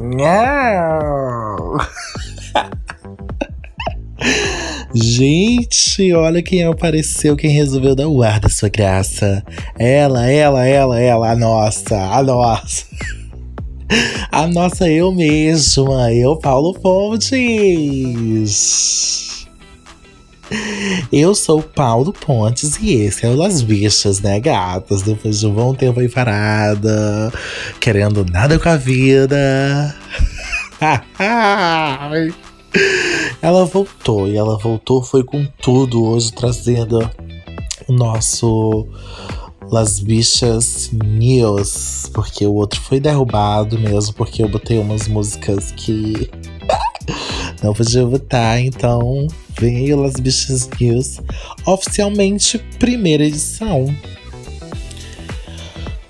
Gente, olha quem apareceu, quem resolveu dar o ar da sua graça. Ela, ela, ela, ela, a nossa, a nossa. A nossa eu mesma, eu, Paulo Pontes. Eu sou Paulo Pontes e esse é o Las Bichas, né, gatas? Depois de um bom tempo aí parada, querendo nada com a vida. ela voltou e ela voltou foi com tudo hoje trazendo o nosso Las Bichas News, porque o outro foi derrubado mesmo, porque eu botei umas músicas que não podia botar, então vem Las Bichas News, oficialmente primeira edição.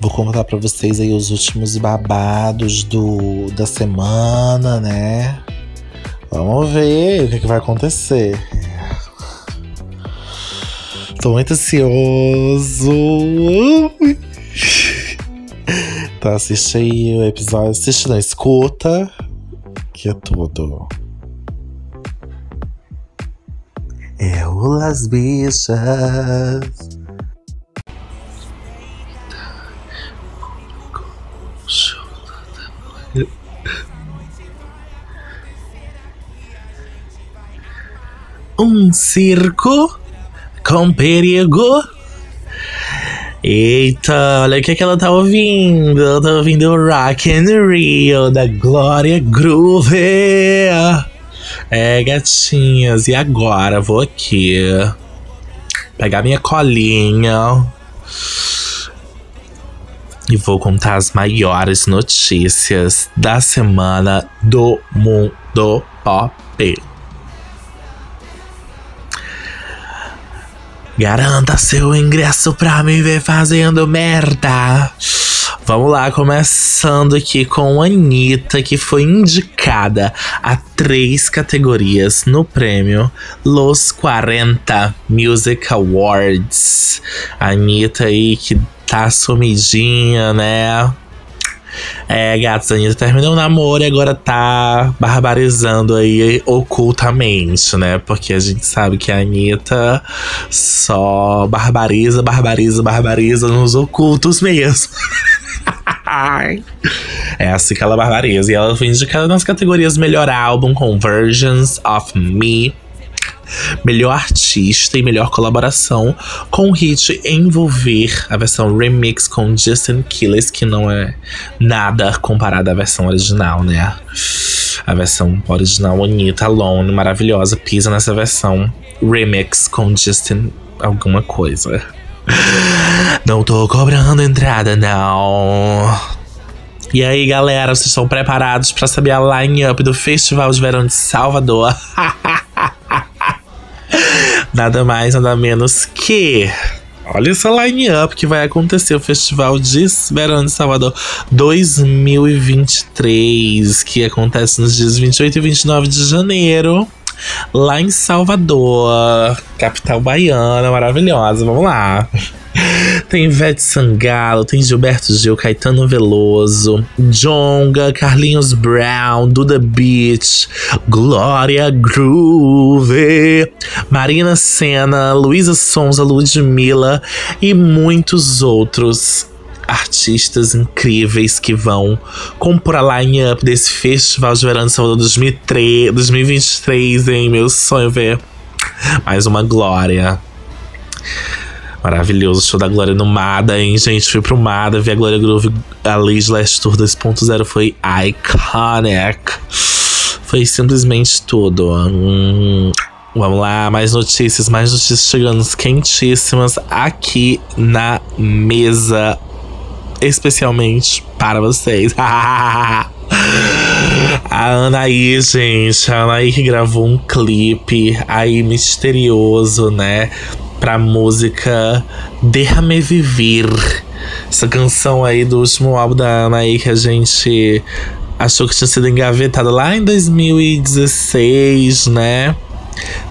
Vou contar para vocês aí os últimos babados do, da semana, né? Vamos ver o que, que vai acontecer. Tô muito ansioso. Então assiste aí o episódio. Assiste, não, escuta. Que é tudo. É o Las Bichas. Um circo com perigo. Eita, olha o que, é que ela tá ouvindo. Ela tá ouvindo Rock and Rio da Glória Groove. É, gatinhas, e agora vou aqui pegar minha colinha e vou contar as maiores notícias da semana do mundo pop. Garanta seu ingresso pra me ver fazendo merda. Vamos lá, começando aqui com a Anitta, que foi indicada a três categorias no prêmio Los 40 Music Awards. A Anitta aí que tá sumidinha, né? É, gatos, a Anitta terminou o namoro e agora tá barbarizando aí ocultamente, né? Porque a gente sabe que a Anitta só barbariza, barbariza, barbariza nos ocultos mesmo. é assim que ela barbariza. E ela foi indicada nas categorias Melhor Álbum com Versions of Me melhor artista e melhor colaboração com o hit Envolver, a versão remix com Justin Quiles, que não é nada comparada à versão original, né? A versão original Anitta Alone, maravilhosa, pisa nessa versão remix com Justin alguma coisa. Não tô cobrando entrada, não. E aí, galera, vocês estão preparados para saber a line-up do Festival de Verão de Salvador? nada mais, nada menos que. Olha essa line-up que vai acontecer o Festival de Verão de Salvador 2023, que acontece nos dias 28 e 29 de janeiro, lá em Salvador, capital baiana maravilhosa. Vamos lá. Tem Ivete Sangalo, tem Gilberto Gil, Caetano Veloso, Jonga, Carlinhos Brown, Duda Beach, Glória Groove, Marina Senna, Luísa Sonza, Ludmilla e muitos outros artistas incríveis que vão compor a line-up desse Festival de Verão de Salvador 2003, 2023, hein? Meu sonho ver mais uma glória. Maravilhoso, show da Glória no Mada, hein, gente? Fui pro Mada, vi a Glória Groove, a Lady Last Tour 2.0 foi iconic. Foi simplesmente tudo. Hum, vamos lá, mais notícias, mais notícias chegando quentíssimas aqui na mesa, especialmente para vocês. a Anaí, gente, a Anaí que gravou um clipe aí misterioso, né? pra música Derrame Vivir. Essa canção aí do último álbum da Ana aí que a gente achou que tinha sido engavetada lá em 2016, né?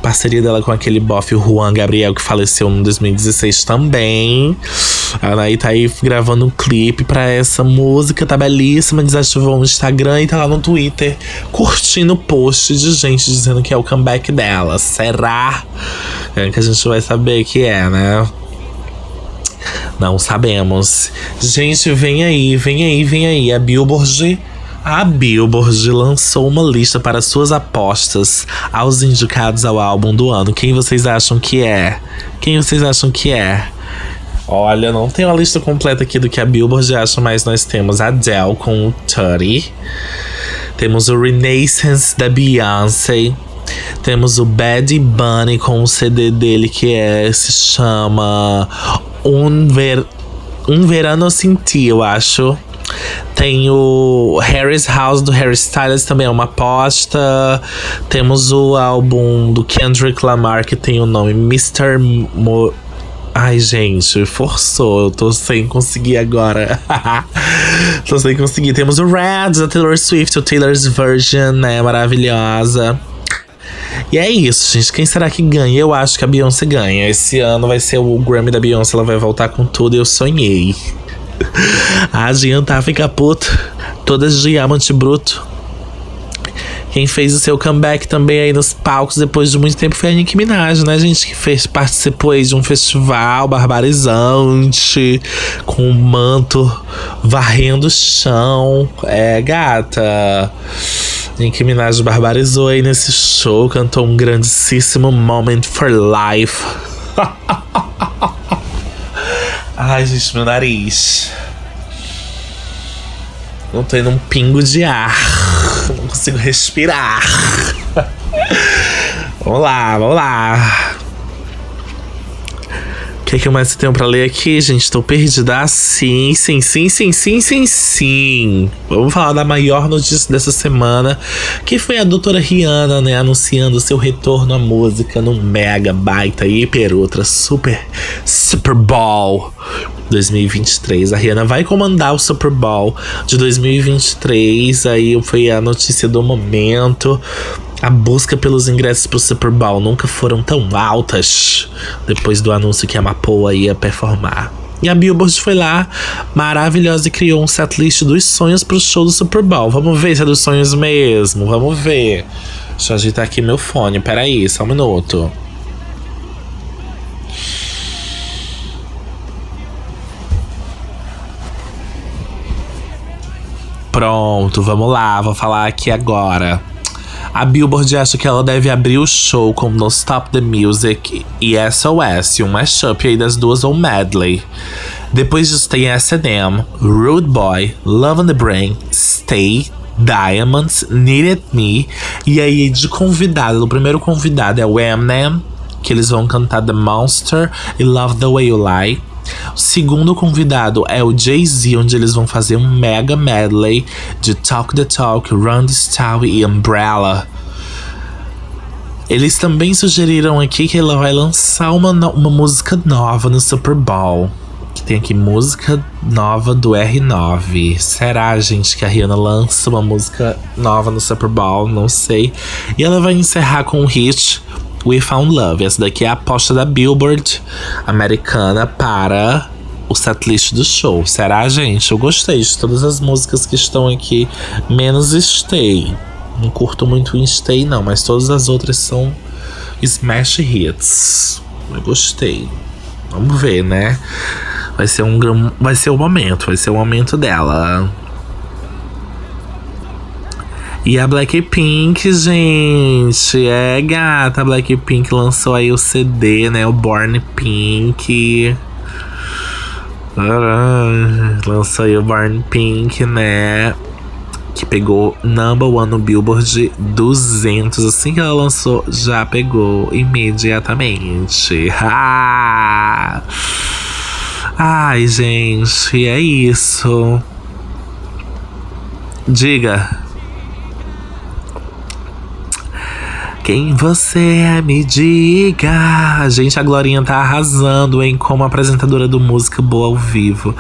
Parceria dela com aquele bofe Juan Gabriel que faleceu em 2016 também. A Anaí tá aí gravando um clipe pra essa música, tá belíssima. Desativou o Instagram e tá lá no Twitter curtindo post de gente dizendo que é o comeback dela. Será? É que a gente vai saber que é, né? Não sabemos. Gente, vem aí, vem aí, vem aí. A Billboard. A Billboard lançou uma lista para suas apostas aos indicados ao álbum do ano. Quem vocês acham que é? Quem vocês acham que é? Olha, não tem uma lista completa aqui do que a Billboard acha, mas nós temos a Adele com o 30. Temos o Renaissance da Beyoncé. Temos o Bad Bunny com o CD dele que é, se chama um, ver, um Verano Sem Ti, eu acho. Tem o Harry's House do Harry Styles, também é uma aposta. Temos o álbum do Kendrick Lamar, que tem o nome Mr. Mo Ai, gente, forçou. Eu tô sem conseguir agora. tô sem conseguir. Temos o Red da Taylor Swift, o Taylor's Version, né? Maravilhosa. E é isso, gente. Quem será que ganha? Eu acho que a Beyoncé ganha. Esse ano vai ser o Grammy da Beyoncé. Ela vai voltar com tudo. Eu sonhei. Adiantar ficar puto. Todas de diamante bruto. Quem fez o seu comeback também aí nos palcos depois de muito tempo foi a Nicki Minaj, né, gente? Que fez, participou aí de um festival barbarizante, com um manto varrendo o chão. É, gata. Nicki Minaj barbarizou aí nesse show, cantou um grandíssimo Moment for Life. Ai, gente, meu nariz. Não tô indo um pingo de ar. Não consigo respirar. vamos lá, vamos lá que, que mais tenho pra ler aqui, gente? Tô perdida. Ah, sim, sim, sim, sim, sim, sim, sim. Vamos falar da maior notícia dessa semana, que foi a doutora Rihanna, né, anunciando seu retorno à música no mega, baita, hiper, ultra, super, Super Bowl 2023. A Rihanna vai comandar o Super Bowl de 2023. Aí foi a notícia do momento. A busca pelos ingressos pro Super Bowl nunca foram tão altas depois do anúncio que a Mapoa ia performar. E a Billboard foi lá, maravilhosa, e criou um setlist dos sonhos pro show do Super Bowl. Vamos ver se é dos sonhos mesmo, vamos ver. Deixa eu ajeitar aqui meu fone, peraí, só um minuto. Pronto, vamos lá, vou falar aqui agora. A Billboard acha que ela deve abrir o show com No Stop the Music e SOS, um mashup aí das duas ou medley. Depois disso tem S&M, Rude Boy, Love on the Brain, Stay, Diamonds, Needed Me. E aí de convidado, o primeiro convidado é o Eminem, que eles vão cantar The Monster e Love the Way You Lie. O segundo convidado é o Jay-Z, onde eles vão fazer um mega medley de Talk the Talk, Run the Style e Umbrella. Eles também sugeriram aqui que ela vai lançar uma, uma música nova no Super Bowl. Que tem aqui música nova do R9. Será, gente, que a Rihanna lança uma música nova no Super Bowl? Não sei. E ela vai encerrar com um hit We Found Love. Essa daqui é a aposta da Billboard americana para o setlist do show. Será, gente? Eu gostei de todas as músicas que estão aqui, menos Stay. Não curto muito em Stay, não, mas todas as outras são smash hits. Eu gostei. Vamos ver, né? Vai ser um vai ser o momento, vai ser o momento dela. E a Blackpink, gente, é gata. A Blackpink lançou aí o CD, né? O Born Pink. Lançou aí o Born Pink, né? Que pegou number one no Billboard 200. Assim que ela lançou, já pegou imediatamente. Ai, gente, é isso. Diga. Quem você é, me diga. Gente, a Glorinha tá arrasando, hein? Como apresentadora do Música Boa ao Vivo.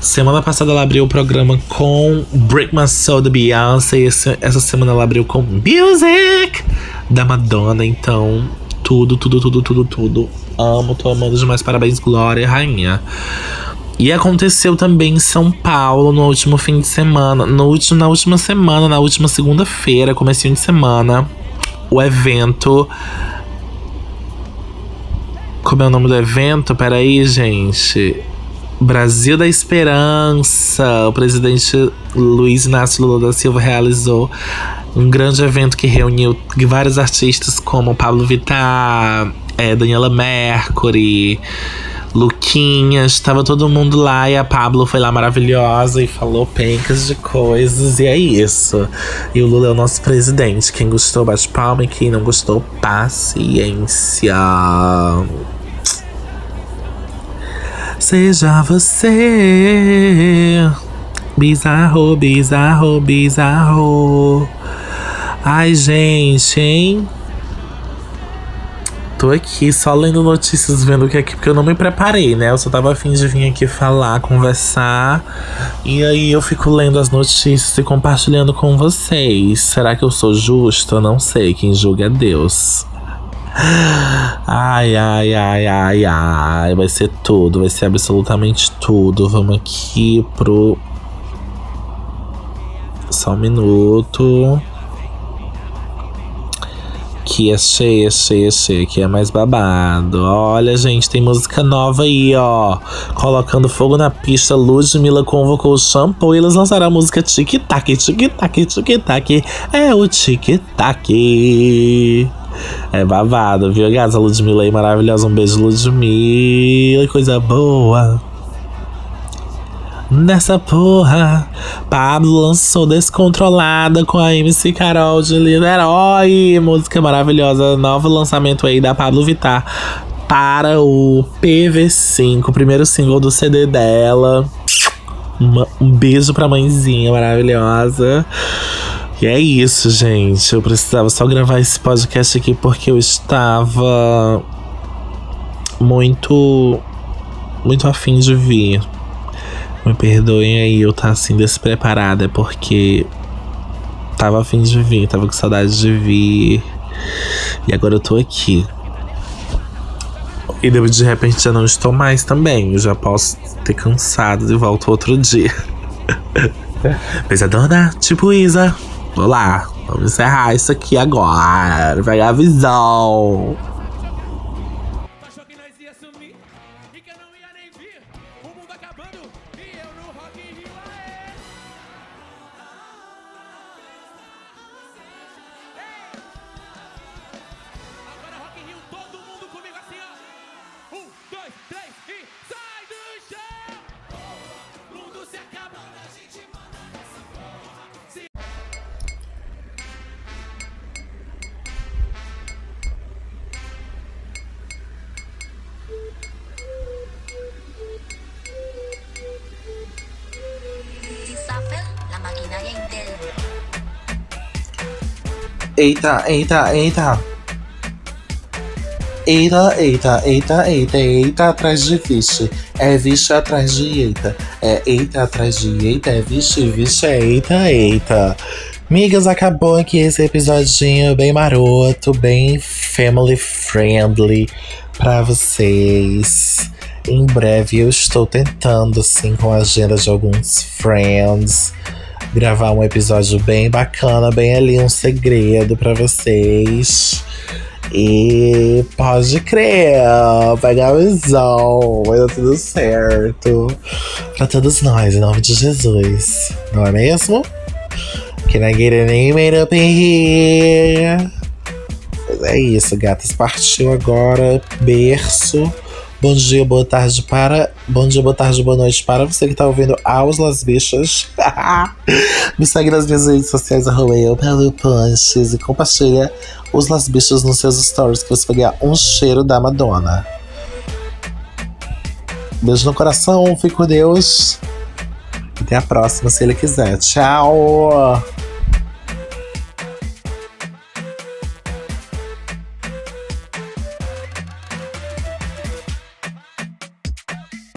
Semana passada ela abriu o programa com Break My Soul da Beyoncé. E essa semana ela abriu com Music da Madonna. Então, tudo, tudo, tudo, tudo, tudo. Amo, tô amando demais. Parabéns, Glória, rainha. E aconteceu também em São Paulo no último fim de semana. No último, na última semana, na última segunda-feira, comecinho de semana, o evento. Como é o nome do evento? Peraí, gente. Brasil da Esperança. O presidente Luiz Inácio Lula da Silva realizou um grande evento que reuniu vários artistas como Pablo Vittar, é, Daniela Mercury. Luquinhas, tava todo mundo lá e a Pablo foi lá maravilhosa e falou pencas de coisas e é isso. E o Lula é o nosso presidente. Quem gostou, bate palma e quem não gostou, paciência. Seja você bizarro, bizarro, bizarro. Ai, gente, hein? Tô aqui só lendo notícias, vendo o que é aqui, porque eu não me preparei, né? Eu só tava afim de vir aqui falar, conversar. E aí eu fico lendo as notícias e compartilhando com vocês. Será que eu sou justo? Não sei. Quem julga é Deus. Ai, ai, ai, ai, ai. Vai ser tudo, vai ser absolutamente tudo. Vamos aqui pro. Só um minuto que é cheia, cheia, cheia, que é mais babado. Olha, gente, tem música nova aí, ó. Colocando fogo na pista, Ludmilla convocou o shampoo e eles lançaram a música Tic Tac, Tic Tac, Tic Tac. É o Tic Tac. É babado, viu? Gás, a Ludmilla aí maravilhosa. Um beijo, Ludmilla. Coisa boa. Nessa porra, Pablo lançou Descontrolada com a MC Carol de Liderói. Música maravilhosa, novo lançamento aí da Pablo Vittar para o PV5, o primeiro single do CD dela. Uma, um beijo pra mãezinha maravilhosa. E é isso, gente. Eu precisava só gravar esse podcast aqui porque eu estava muito, muito afim de vir. Me perdoem aí eu tá, assim despreparada, porque tava afim de vir, tava com saudade de vir. E agora eu tô aqui. E de repente já não estou mais também. Eu já posso ter cansado e volto outro dia. Pesadona, tipo Isa. Vou lá, vamos encerrar isso aqui agora. Pegar a visão. Eita, eita, eita. Eita, eita, eita, eita, eita atrás de vixe. É vixe atrás de eita. É eita atrás de eita, é vixe, vixe, é eita, eita. Migas, acabou aqui esse episodinho bem maroto, bem family friendly para vocês. Em breve eu estou tentando, assim, com a agenda de alguns friends gravar um episódio bem bacana, bem ali, um segredo para vocês. E pode crer, pegar a visão, vai dar tudo certo. Pra todos nós, em nome de Jesus. Não é mesmo? I get name made up in here? é isso, gatas. Partiu agora, berço. Bom dia, boa tarde para. Bom dia, boa tarde, boa noite para você que tá ouvindo aos Las Bichas. Me segue nas minhas redes sociais, arroba eu, Punches, e compartilha os Las Bichas nos seus stories que você vai ganhar um cheiro da Madonna. Beijo no coração, fique com Deus. Até a próxima, se ele quiser. Tchau!